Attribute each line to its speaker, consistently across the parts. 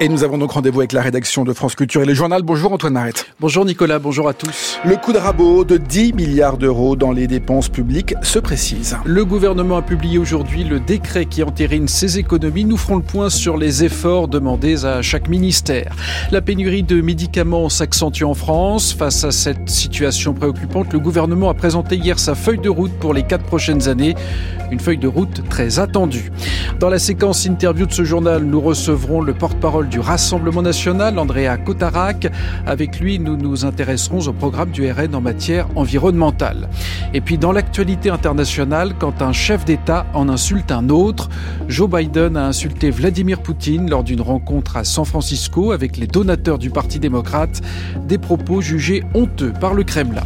Speaker 1: Et nous avons donc rendez-vous avec la rédaction de France Culture et le journal. Bonjour Antoine Arrête.
Speaker 2: Bonjour Nicolas, bonjour à tous.
Speaker 1: Le coup de rabot de 10 milliards d'euros dans les dépenses publiques se précise.
Speaker 2: Le gouvernement a publié aujourd'hui le décret qui entérine ces économies. Nous ferons le point sur les efforts demandés à chaque ministère. La pénurie de médicaments s'accentue en France. Face à cette situation préoccupante, le gouvernement a présenté hier sa feuille de route pour les quatre prochaines années. Une feuille de route très attendue. Dans la séquence interview de ce journal, nous recevrons le porte-parole du Rassemblement national, Andrea Cotarac. Avec lui, nous nous intéresserons au programme du RN en matière environnementale. Et puis dans l'actualité internationale, quand un chef d'État en insulte un autre, Joe Biden a insulté Vladimir Poutine lors d'une rencontre à San Francisco avec les donateurs du Parti démocrate, des propos jugés honteux par le Kremlin.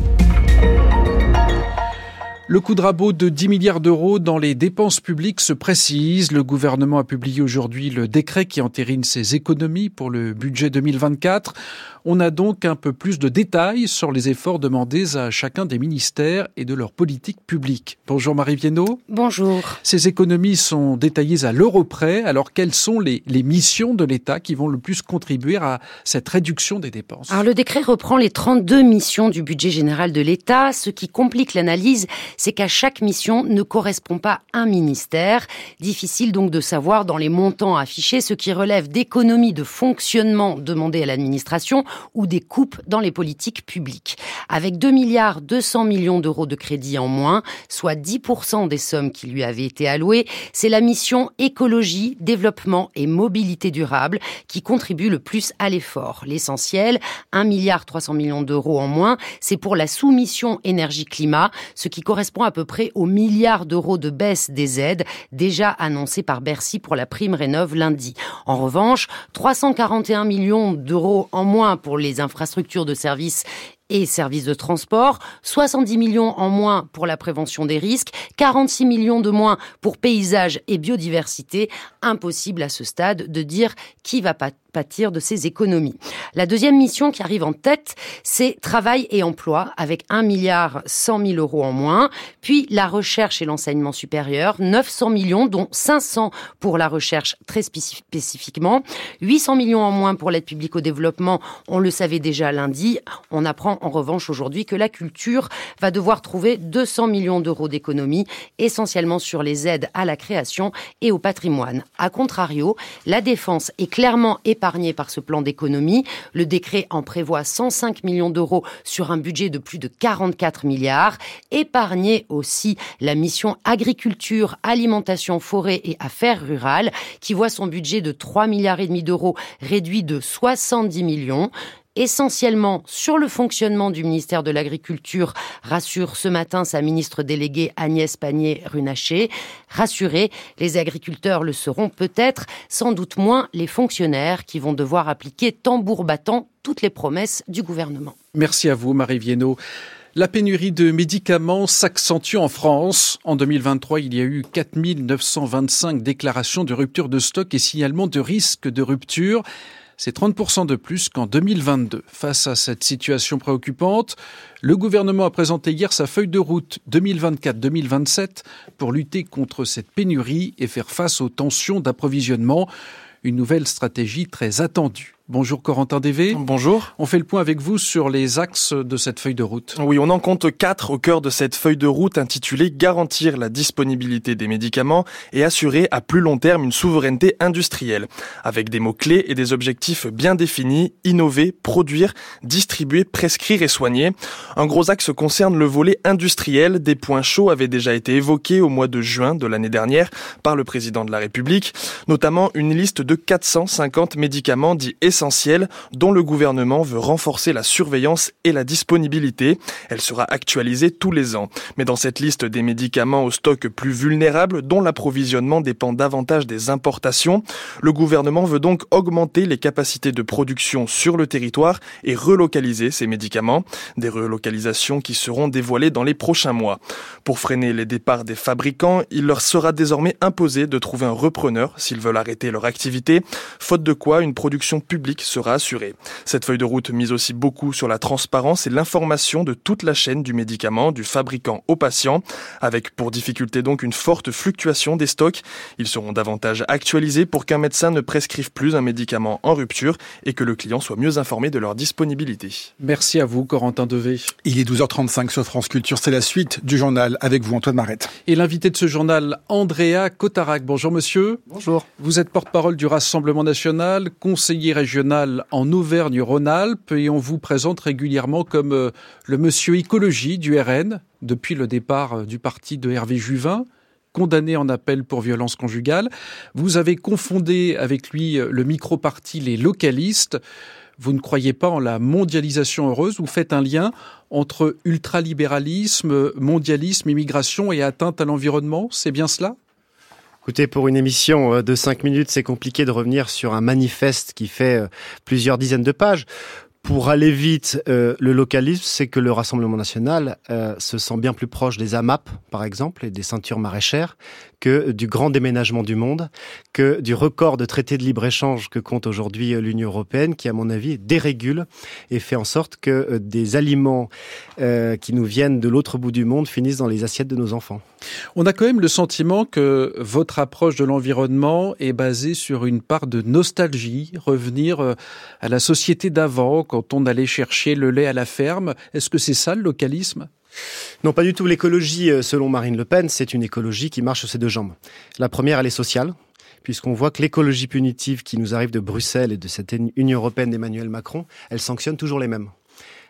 Speaker 2: Le coup de rabot de 10 milliards d'euros dans les dépenses publiques se précise. Le gouvernement a publié aujourd'hui le décret qui entérine ses économies pour le budget 2024. On a donc un peu plus de détails sur les efforts demandés à chacun des ministères et de leur politique publique. Bonjour Marie Viennot.
Speaker 3: Bonjour.
Speaker 2: Ces économies sont détaillées à l'euro près. Alors quelles sont les, les missions de l'État qui vont le plus contribuer à cette réduction des dépenses?
Speaker 3: Alors le décret reprend les 32 missions du budget général de l'État. Ce qui complique l'analyse, c'est qu'à chaque mission ne correspond pas un ministère. Difficile donc de savoir dans les montants affichés ce qui relève d'économies de fonctionnement demandées à l'administration ou des coupes dans les politiques publiques. Avec 2 milliards 200 millions d'euros de crédits en moins, soit 10% des sommes qui lui avaient été allouées, c'est la mission écologie, développement et mobilité durable qui contribue le plus à l'effort. L'essentiel, 1 milliard 300 millions d'euros en moins, c'est pour la soumission énergie-climat, ce qui correspond à peu près au milliard d'euros de baisse des aides déjà annoncées par Bercy pour la prime rénov lundi. En revanche, 341 millions d'euros en moins pour les infrastructures de services et services de transport, 70 millions en moins pour la prévention des risques, 46 millions de moins pour paysage et biodiversité. Impossible à ce stade de dire qui va de ces économies. La deuxième mission qui arrive en tête, c'est travail et emploi avec 1 milliard 100 000 euros en moins, puis la recherche et l'enseignement supérieur, 900 millions dont 500 pour la recherche très spécifiquement, 800 millions en moins pour l'aide publique au développement, on le savait déjà lundi, on apprend en revanche aujourd'hui que la culture va devoir trouver 200 millions d'euros d'économies, essentiellement sur les aides à la création et au patrimoine. A contrario, la défense est clairement épargnée par ce plan d'économie. Le décret en prévoit 105 millions d'euros sur un budget de plus de 44 milliards. Épargnée aussi la mission agriculture, alimentation, forêt et affaires rurales, qui voit son budget de 3 milliards et demi d'euros réduit de 70 millions essentiellement sur le fonctionnement du ministère de l'Agriculture, rassure ce matin sa ministre déléguée Agnès Pannier-Runacher. Rassurés, les agriculteurs le seront peut-être, sans doute moins les fonctionnaires qui vont devoir appliquer tambour battant toutes les promesses du gouvernement.
Speaker 2: Merci à vous, Marie Viennot. La pénurie de médicaments s'accentue en France. En 2023, il y a eu 4925 déclarations de rupture de stock et signalements de risque de rupture. C'est 30% de plus qu'en 2022. Face à cette situation préoccupante, le gouvernement a présenté hier sa feuille de route 2024-2027 pour lutter contre cette pénurie et faire face aux tensions d'approvisionnement. Une nouvelle stratégie très attendue. Bonjour Corentin Dévé.
Speaker 4: Bonjour.
Speaker 2: On fait le point avec vous sur les axes de cette feuille de route.
Speaker 4: Oui, on en compte quatre au cœur de cette feuille de route intitulée Garantir la disponibilité des médicaments et assurer à plus long terme une souveraineté industrielle. Avec des mots-clés et des objectifs bien définis, innover, produire, distribuer, prescrire et soigner. Un gros axe concerne le volet industriel. Des points chauds avaient déjà été évoqués au mois de juin de l'année dernière par le président de la République, notamment une liste de 450 médicaments dits essentiels essentielle dont le gouvernement veut renforcer la surveillance et la disponibilité. Elle sera actualisée tous les ans. Mais dans cette liste des médicaments au stock plus vulnérables, dont l'approvisionnement dépend davantage des importations, le gouvernement veut donc augmenter les capacités de production sur le territoire et relocaliser ces médicaments. Des relocalisations qui seront dévoilées dans les prochains mois. Pour freiner les départs des fabricants, il leur sera désormais imposé de trouver un repreneur s'ils veulent arrêter leur activité, faute de quoi une production publique public sera assuré. Cette feuille de route mise aussi beaucoup sur la transparence et l'information de toute la chaîne du médicament, du fabricant au patient, avec pour difficulté donc une forte fluctuation des stocks. Ils seront davantage actualisés pour qu'un médecin ne prescrive plus un médicament en rupture et que le client soit mieux informé de leur disponibilité.
Speaker 2: Merci à vous, Corentin Devé.
Speaker 1: Il est 12h35 sur France Culture. C'est la suite du journal avec vous, Antoine Marette.
Speaker 2: Et l'invité de ce journal, Andrea Cotarac. Bonjour, monsieur.
Speaker 5: Bonjour.
Speaker 2: Vous êtes porte-parole du Rassemblement national, conseiller régional en Auvergne-Rhône-Alpes et on vous présente régulièrement comme euh, le monsieur écologie du RN depuis le départ euh, du parti de Hervé Juvin condamné en appel pour violence conjugale. Vous avez confondé avec lui euh, le micro-parti Les Localistes. Vous ne croyez pas en la mondialisation heureuse. Vous faites un lien entre ultralibéralisme, mondialisme, immigration et atteinte à l'environnement. C'est bien cela?
Speaker 5: Écoutez, pour une émission euh, de 5 minutes, c'est compliqué de revenir sur un manifeste qui fait euh, plusieurs dizaines de pages. Pour aller vite, euh, le localisme, c'est que le Rassemblement national se sent bien plus proche des AMAP, par exemple, et des ceintures maraîchères, que du grand déménagement du monde, que du record de traités de libre-échange que compte aujourd'hui euh, l'Union européenne, qui, à mon avis, dérégule et fait en sorte que euh, des aliments euh, qui nous viennent de l'autre bout du monde finissent dans les assiettes de nos enfants.
Speaker 2: On a quand même le sentiment que votre approche de l'environnement est basée sur une part de nostalgie, revenir à la société d'avant, quand on allait chercher le lait à la ferme. Est-ce que c'est ça le localisme?
Speaker 5: Non, pas du tout. L'écologie, euh, selon Marine Le Pen, c'est une écologie qui marche sur ses deux jambes. La première, elle est sociale, puisqu'on voit que l'écologie punitive qui nous arrive de Bruxelles et de cette Union européenne d'Emmanuel Macron, elle sanctionne toujours les mêmes.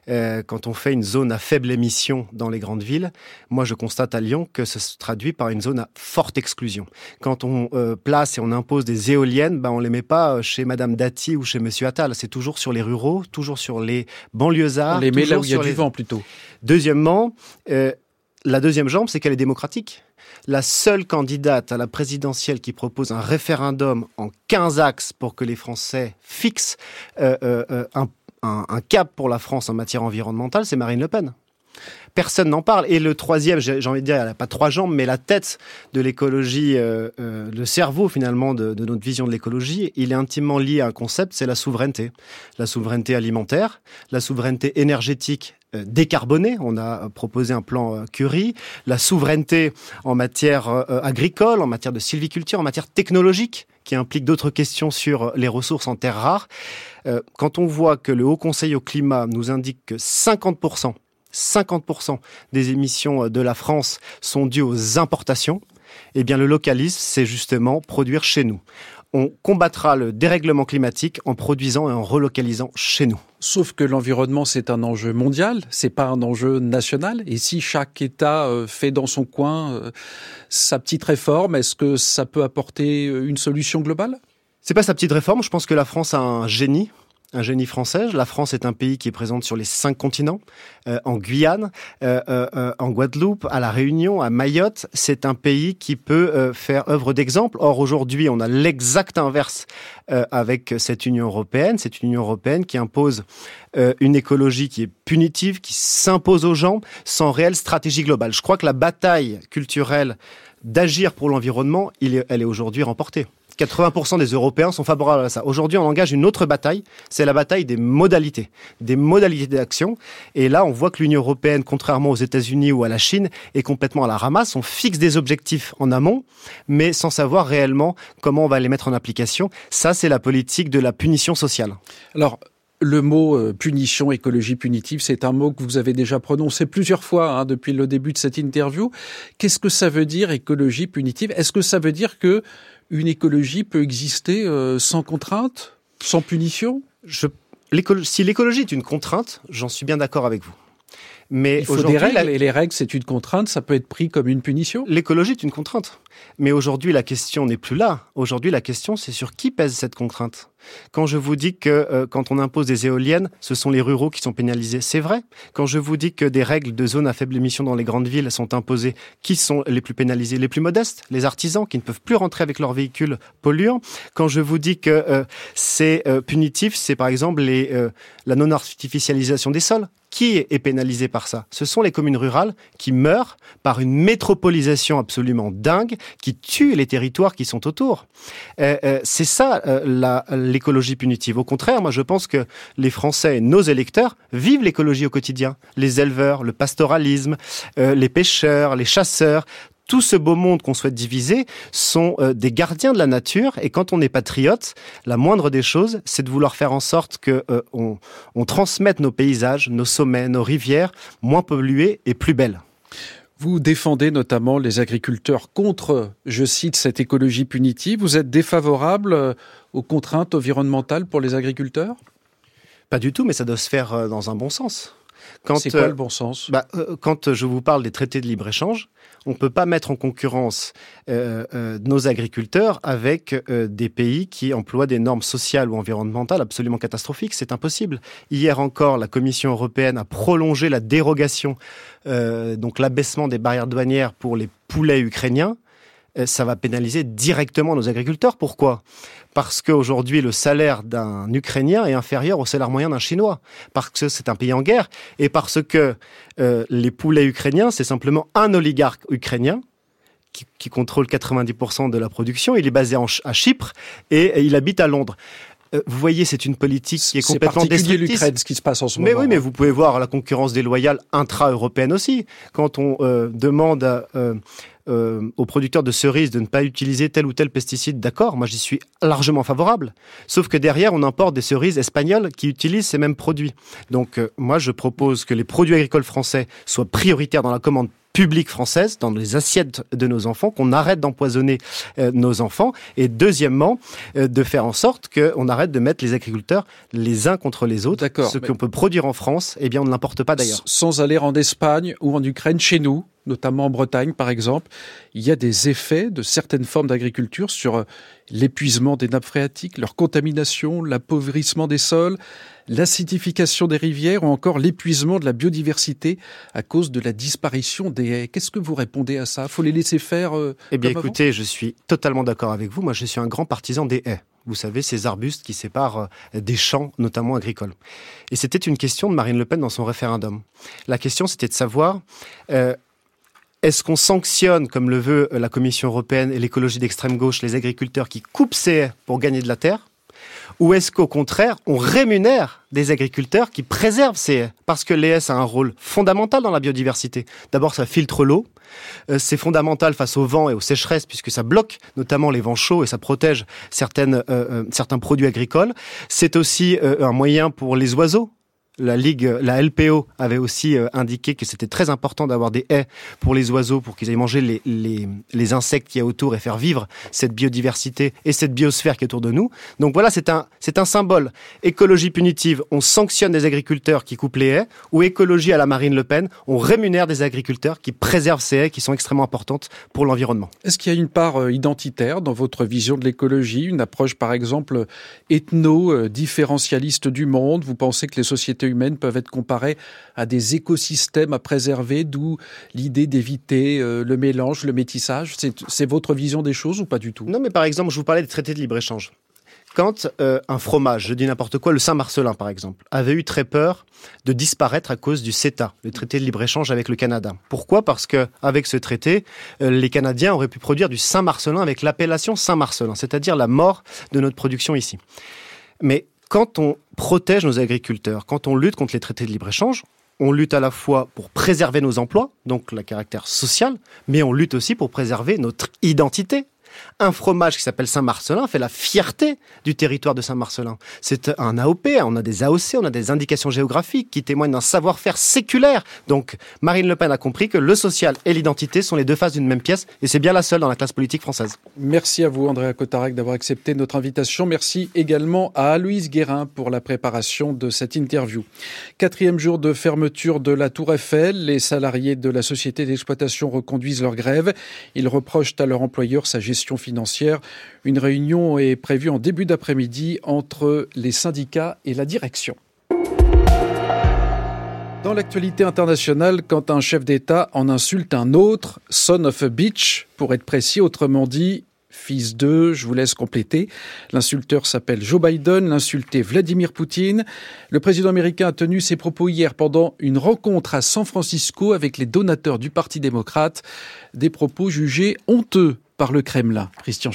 Speaker 5: Euh, quand on fait une zone à faible émission dans les grandes villes, moi je constate à Lyon que ça se traduit par une zone à forte exclusion. Quand on euh, place et on impose des éoliennes, ben on les met pas euh, chez Madame Dati ou chez Monsieur Attal. C'est toujours sur les ruraux, toujours sur les banlieusards.
Speaker 2: On les met là où il y a du vent plutôt.
Speaker 5: Deuxièmement, la deuxième jambe, c'est qu'elle est démocratique la seule candidate à la présidentielle qui propose un référendum en 15 axes pour que les Français fixent un un, cap pour la France en matière environnementale, c'est Marine Le Pen. Personne n'en parle. Et le troisième, j'ai envie de dire, elle n'a pas trois jambes, mais la tête de l'écologie, euh, euh, le cerveau finalement de, notre vision de l'écologie, il est intimement lié à un concept, c'est la souveraineté. La souveraineté alimentaire, la souveraineté énergétique euh, décarbonée. On a proposé un plan Curie, la souveraineté en matière agricole, en matière de sylviculture, en matière technologique qui implique d'autres questions sur les ressources en terres rares. Quand on voit que le Haut Conseil au climat nous indique que 50%, 50% des émissions euh, de la France sont dues aux importations, eh bien le localisme, c'est justement produire chez nous. On combattra le dérèglement climatique en produisant et en relocalisant chez nous.
Speaker 2: Sauf que l'environnement, c'est un enjeu mondial, c'est pas un enjeu national. Et si chaque État euh, fait dans son coin sa petite réforme, est-ce que ça peut apporter une solution globale?
Speaker 5: C'est pas sa petite réforme. Je pense que la France a un génie un génie français. La France est un pays qui est présent sur les cinq continents, euh, en Guyane, euh, euh, en Guadeloupe, à la Réunion, à Mayotte. C'est un pays qui peut faire œuvre d'exemple. Or aujourd'hui, on a l'exact inverse avec cette Union européenne. C'est une Union européenne qui impose une écologie qui est punitive, qui s'impose aux gens sans réelle stratégie globale. Je crois que la bataille culturelle d'agir pour l'environnement, elle est aujourd'hui remportée. 80% des Européens sont favorables à ça. Aujourd'hui, on engage une autre bataille, c'est la bataille des modalités, des modalités d'action. Et là, on voit que l'Union européenne, contrairement aux États-Unis ou à la Chine, est complètement à la ramasse. On fixe des objectifs en amont, mais sans savoir réellement comment on va les mettre en application. Ça, c'est la politique de la punition sociale.
Speaker 2: Alors, le mot euh, punition, écologie punitive, c'est un mot que vous avez déjà prononcé plusieurs fois hein, depuis le début de cette interview. Qu'est-ce que ça veut dire écologie punitive? Est-ce que ça veut dire que une écologie peut exister euh, sans contrainte, sans punition?
Speaker 5: Si l'écologie est une contrainte, j'en suis bien d'accord avec vous.
Speaker 2: Mais Il faut des règles, et les règles, c'est une contrainte, ça peut être pris comme une punition
Speaker 5: L'écologie est une contrainte. Mais aujourd'hui, la question n'est plus là. Aujourd'hui, la question, c'est sur qui pèse cette contrainte. Quand je vous dis que euh, quand on impose des éoliennes, ce sont les ruraux qui sont pénalisés, c'est vrai. Quand je vous dis que des règles de zone à faible émission dans les grandes villes sont imposées, qui sont les plus pénalisés Les plus modestes, les artisans qui ne peuvent plus rentrer avec leurs véhicules polluants? Quand je vous dis que euh, c'est euh, punitif, c'est par exemple les, la non-artificialisation des sols? Qui est pénalisé par ça? Ce sont les communes rurales qui meurent par une métropolisation absolument dingue qui tue les territoires qui sont autour. Euh, euh, c'est ça euh, l'écologie punitive. Au contraire, moi je pense que les Français, nos électeurs, vivent l'écologie au quotidien. Les éleveurs, le pastoralisme, les pêcheurs, les chasseurs, tout ce beau monde qu'on souhaite diviser sont euh, des gardiens de la nature. Et quand on est patriote, la moindre des choses, c'est de vouloir faire en sorte que euh, on, on transmette nos paysages, nos sommets, nos rivières moins pollués et plus belles.
Speaker 2: Vous défendez notamment les agriculteurs contre, je cite, cette écologie punitive. Vous êtes défavorable euh, aux contraintes environnementales pour les agriculteurs?
Speaker 5: Pas du tout, mais ça doit se faire dans un bon sens.
Speaker 2: C'est quoi le bon sens?
Speaker 5: bah, Quand je vous parle des traités de libre-échange, on ne peut pas mettre en concurrence euh, euh, nos agriculteurs avec euh, des pays qui emploient des normes sociales ou environnementales absolument catastrophiques. C'est impossible. Hier encore, la Commission européenne a prolongé la dérogation, donc l'abaissement des barrières douanières pour les poulets ukrainiens ça va pénaliser directement nos agriculteurs. Pourquoi? Parce qu'aujourd'hui, le salaire d'un Ukrainien est inférieur au salaire moyen d'un Chinois. Parce que c'est un pays en guerre. Et parce que euh, les poulets ukrainiens, c'est simplement un oligarque ukrainien qui, contrôle 90% de la production. Il est basé à Chypre et, il habite à Londres. Euh, vous voyez, c'est une politique qui est complètement
Speaker 2: destructrice. l'Ukraine, ce qui se passe en ce
Speaker 5: mais
Speaker 2: moment.
Speaker 5: Mais oui, mais vous pouvez voir la concurrence déloyale intra-européenne aussi. Quand on euh, demande à, euh, aux producteurs de cerises de ne pas utiliser tel ou tel pesticide, d'accord, moi j'y suis largement favorable. Sauf que derrière, on importe des cerises espagnoles qui utilisent ces mêmes produits. Donc moi je propose que les produits agricoles français soient prioritaires dans la commande publique française, dans les assiettes de nos enfants, qu'on arrête d'empoisonner euh, nos enfants, et deuxièmement, de faire en sorte qu'on arrête de mettre les agriculteurs les uns contre les autres. Ce qu'on peut produire en France, eh bien, on ne l'importe pas d'ailleurs.
Speaker 2: Sans aller en Espagne ou en Ukraine, chez nous, notamment en Bretagne par exemple, il y a des effets de certaines formes d'agriculture sur euh, l'épuisement des nappes phréatiques, leur contamination, l'appauvrissement des sols, l'acidification des rivières ou encore l'épuisement de la biodiversité à cause de la disparition des haies. Qu'est-ce que vous répondez à ça? Faut les laisser faire euh,
Speaker 5: Eh bien écoutez, je suis totalement d'accord avec vous. Moi je suis un grand partisan des haies vous savez, ces arbustes qui séparent euh, des champs, notamment agricoles. Et c'était une question de Marine Le Pen dans son référendum. La question, c'était de savoir, est-ce qu'on sanctionne, comme le veut euh, la Commission européenne et l'écologie d'extrême gauche, les agriculteurs qui coupent ces haies pour gagner de la terre Ou est-ce qu'au contraire, on rémunère des agriculteurs qui préservent ces haies Parce que les haies, a un rôle fondamental dans la biodiversité. D'abord, ça filtre l'eau. Euh, c'est fondamental face au vent et aux sécheresses puisque ça bloque notamment les vents chauds et ça protège certaines, euh, certains produits agricoles. C'est aussi un moyen pour les oiseaux la Ligue, la LPO avait aussi euh, indiqué que c'était très important d'avoir des haies pour les oiseaux, pour qu'ils aillent manger les, insectes qu'il y a autour et faire vivre cette biodiversité et cette biosphère qui est autour de nous. Donc voilà, c'est un, c'est un symbole. Écologie punitive, on sanctionne des agriculteurs qui coupent les haies, ou écologie à la Marine Le Pen, on rémunère des agriculteurs qui préservent ces haies qui sont extrêmement importantes pour l'environnement.
Speaker 2: Est-ce qu'il y a une part euh, identitaire dans votre vision de l'écologie, une approche par exemple ethno-différentialiste du monde? Vous pensez que les sociétés humaines peuvent être comparées à des écosystèmes à préserver, d'où l'idée d'éviter euh, le mélange, le métissage. C'est votre vision des choses ou pas du tout?
Speaker 5: Non, mais par exemple, je vous parlais des traités de libre-échange. Quand euh, un fromage, je dis n'importe quoi, le Saint-Marcelin par exemple, avait eu très peur de disparaître à cause du CETA, le traité de libre-échange avec le Canada. Pourquoi? Parce que avec ce traité, euh, les Canadiens auraient pu produire du Saint-Marcelin avec l'appellation Saint-Marcelin, c'est-à-dire la mort de notre production ici. Mais quand on protège nos agriculteurs, quand on lutte contre les traités de libre-échange, on lutte à la fois pour préserver nos emplois, donc le caractère social, mais on lutte aussi pour préserver notre identité un fromage qui s'appelle Saint-Marcelin fait la fierté du territoire de Saint-Marcelin. C'est un AOP, on a des AOC, on a des indications géographiques qui témoignent d'un savoir-faire séculaire. Donc Marine Le Pen a compris que le social et l'identité sont les deux faces d'une même pièce et c'est bien la seule dans la classe politique française.
Speaker 2: Merci à vous Andréa Cotarac d'avoir accepté notre invitation. Merci également à Aloïse Guérin pour la préparation de cette interview. Quatrième jour de fermeture de la Tour Eiffel, les salariés de la société d'exploitation reconduisent leur grève. Ils reprochent à leur employeur sa gestion financière. Une réunion est prévue en début d'après-midi entre les syndicats et la direction. Dans l'actualité internationale, quand un chef d'État en insulte un autre, son of a bitch, pour être précis, autrement dit, fils d'eux, je vous laisse compléter. L'insulteur s'appelle Joe Biden, l'insulté Vladimir Poutine. Le président américain a tenu ses propos hier pendant une rencontre à San Francisco avec les donateurs du Parti démocrate, des propos jugés honteux par le Kremlin. Christian.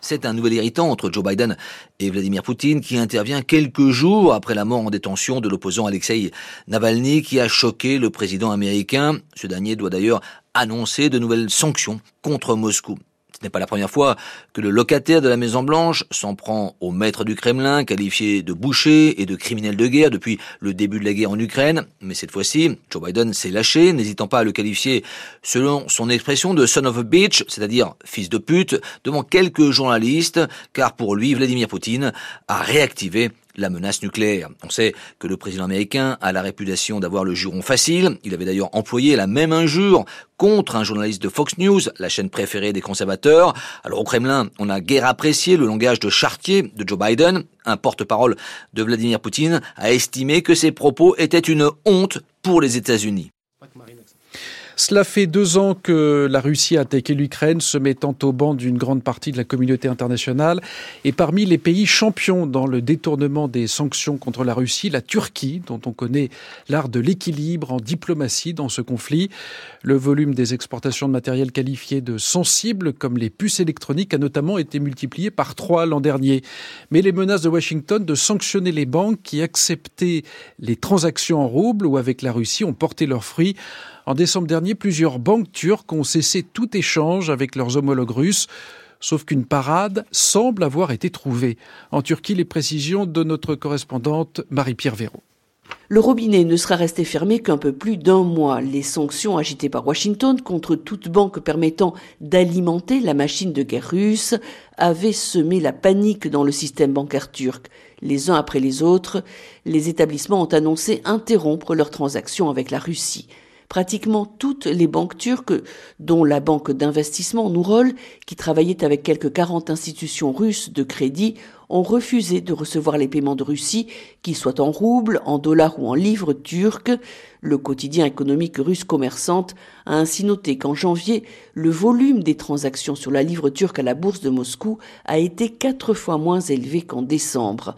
Speaker 6: C'est un nouvel irritant entre Joe Biden et Vladimir Poutine qui intervient quelques jours après la mort en détention de l'opposant Alexei Navalny qui a choqué le président américain. Ce dernier doit d'ailleurs annoncer de nouvelles sanctions contre Moscou. Ce n'est pas la première fois que le locataire de la Maison Blanche s'en prend au maître du Kremlin, qualifié de boucher et de criminel de guerre depuis le début de la guerre en Ukraine. Mais cette fois-ci, Joe Biden s'est lâché, n'hésitant pas à le qualifier, selon son expression, de son of a bitch, c'est-à-dire fils de pute, devant quelques journalistes, car pour lui, Vladimir Poutine a réactivé la menace nucléaire. On sait que le président américain a la réputation d'avoir le juron facile. Il avait d'ailleurs employé la même injure contre un journaliste de Fox News, la chaîne préférée des conservateurs. Alors au Kremlin, on a guère apprécié le langage de chartier de Joe Biden. Un porte-parole de Vladimir Poutine a estimé que ses propos étaient une honte pour les États-Unis.
Speaker 2: Cela fait deux ans que la Russie a attaqué l'Ukraine, se mettant au banc d'une grande partie de la communauté internationale. Et parmi les pays champions dans le détournement des sanctions contre la Russie, la Turquie, dont on connaît l'art de l'équilibre en diplomatie dans ce conflit. Le volume des exportations de matériel qualifié de sensible, comme les puces électroniques, a notamment été multiplié par trois l'an dernier. Mais les menaces de Washington de sanctionner les banques qui acceptaient les transactions en roubles ou avec la Russie ont porté leurs fruits. En décembre dernier, plusieurs banques turques ont cessé tout échange avec leurs homologues russes. Sauf qu'une parade semble avoir été trouvée. En Turquie, les précisions de notre correspondante Marie-Pierre Véraud.
Speaker 7: Le robinet ne sera resté fermé qu'un peu plus d'un mois. Les sanctions agitées par Washington contre toute banque permettant d'alimenter la machine de guerre russe avaient semé la panique dans le système bancaire turc. Les uns après les autres, les établissements ont annoncé interrompre leurs transactions avec la Russie. Pratiquement toutes les banques turques, dont la banque d'investissement Nourol, qui travaillait avec quelques 40 institutions russes de crédit, ont refusé de recevoir les paiements de Russie, qu'ils soient en roubles, en dollars ou en livres turcs. Le quotidien économique russe commerçante a ainsi noté qu'en janvier, le volume des transactions sur la livre turque à la bourse de Moscou a été quatre fois moins élevé qu'en décembre.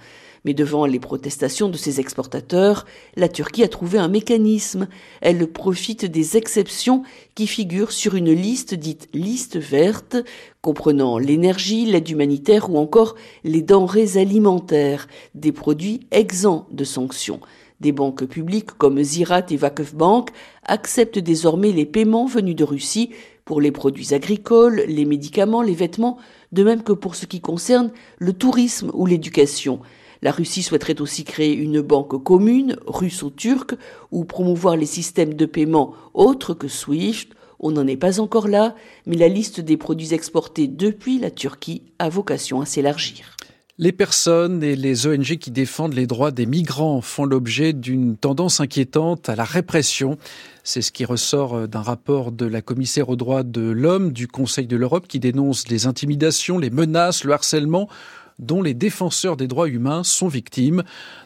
Speaker 7: Mais devant les protestations de ses exportateurs, la Turquie a trouvé un mécanisme. Elle profite des exceptions qui figurent sur une liste dite liste verte, comprenant l'énergie, l'aide humanitaire ou encore les denrées alimentaires, des produits exempts de sanctions. Des banques publiques comme Zirat et Vakuf Bank acceptent désormais les paiements venus de Russie pour les produits agricoles, les médicaments, les vêtements, de même que pour ce qui concerne le tourisme ou l'éducation. La Russie souhaiterait aussi créer une banque commune, russo-turque, ou promouvoir les systèmes de paiement autres que SWIFT. On n'en est pas encore là, mais la liste des produits exportés depuis la Turquie a vocation à s'élargir.
Speaker 2: Les personnes et les ONG qui défendent les droits des migrants font l'objet d'une tendance inquiétante à la répression. C'est ce qui ressort d'un rapport de la commissaire aux droits de l'homme du Conseil de l'Europe qui dénonce les intimidations, les menaces, le harcèlement dont les défenseurs des droits humains sont victimes.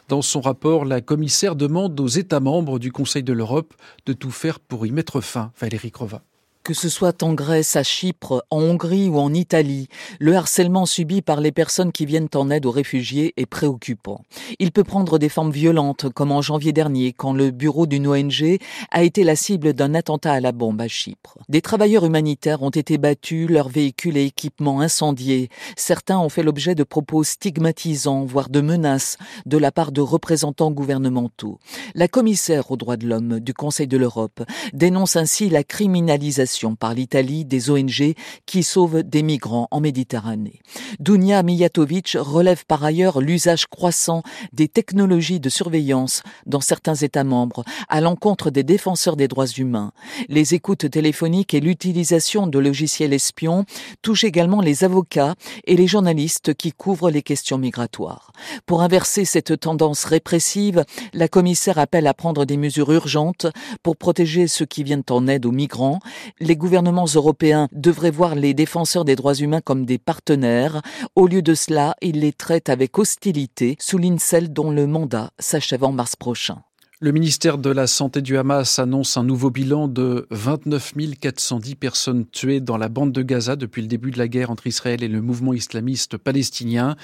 Speaker 2: Dans son rapport, la commissaire demande aux États membres du Conseil de l'Europe de tout faire pour y mettre fin. Valérie Crova.
Speaker 8: Que ce soit en Grèce, à Chypre, en Hongrie ou en Italie, le harcèlement subi par les personnes qui viennent en aide aux réfugiés est préoccupant. Il peut prendre des formes violentes, comme en janvier dernier, quand le bureau d'une ONG a été la cible d'un attentat à la bombe à Chypre. Des travailleurs humanitaires ont été battus, leurs véhicules et équipements incendiés. Certains ont fait l'objet de propos stigmatisants, voire de menaces, de la part de représentants gouvernementaux. La commissaire aux droits de l'homme du Conseil de l'Europe dénonce ainsi la criminalisation par l'Italie des ONG qui sauvent des migrants en Méditerranée. Dunia Mijatovic relève par ailleurs l'usage croissant des technologies de surveillance dans certains États membres à l'encontre des défenseurs des droits humains. Les écoutes téléphoniques et l'utilisation de logiciels espions touchent également les avocats et les journalistes qui couvrent les questions migratoires. Pour inverser cette tendance répressive, la commissaire appelle à prendre des mesures urgentes pour protéger ceux qui viennent en aide aux migrants, les gouvernements européens devraient voir les défenseurs des droits humains comme des partenaires. Au lieu de cela, ils les traitent avec hostilité, souligne celle dont le mandat s'achève en mars prochain.
Speaker 2: Le ministère de la Santé du Hamas annonce un nouveau bilan de 29 410 personnes tuées dans la bande de Gaza depuis le début de la guerre entre Israël et le mouvement islamiste palestinien.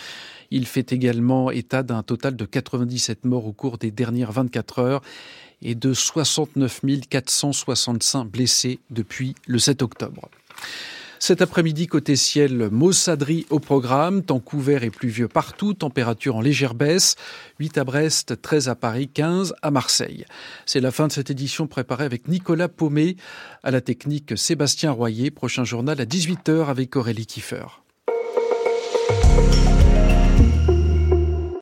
Speaker 2: Il fait également état d'un total de 97 morts au cours des dernières 24 heures et de 69 465 blessés depuis le 7 octobre. Cet après-midi, côté ciel, Mossadri au programme, temps couvert et pluvieux partout, température en légère baisse, 8 à Brest, 13 à Paris, 15 à Marseille. C'est la fin de cette édition préparée avec Nicolas Paumé, à la technique Sébastien Royer, prochain journal à 18h avec Aurélie Kiefer.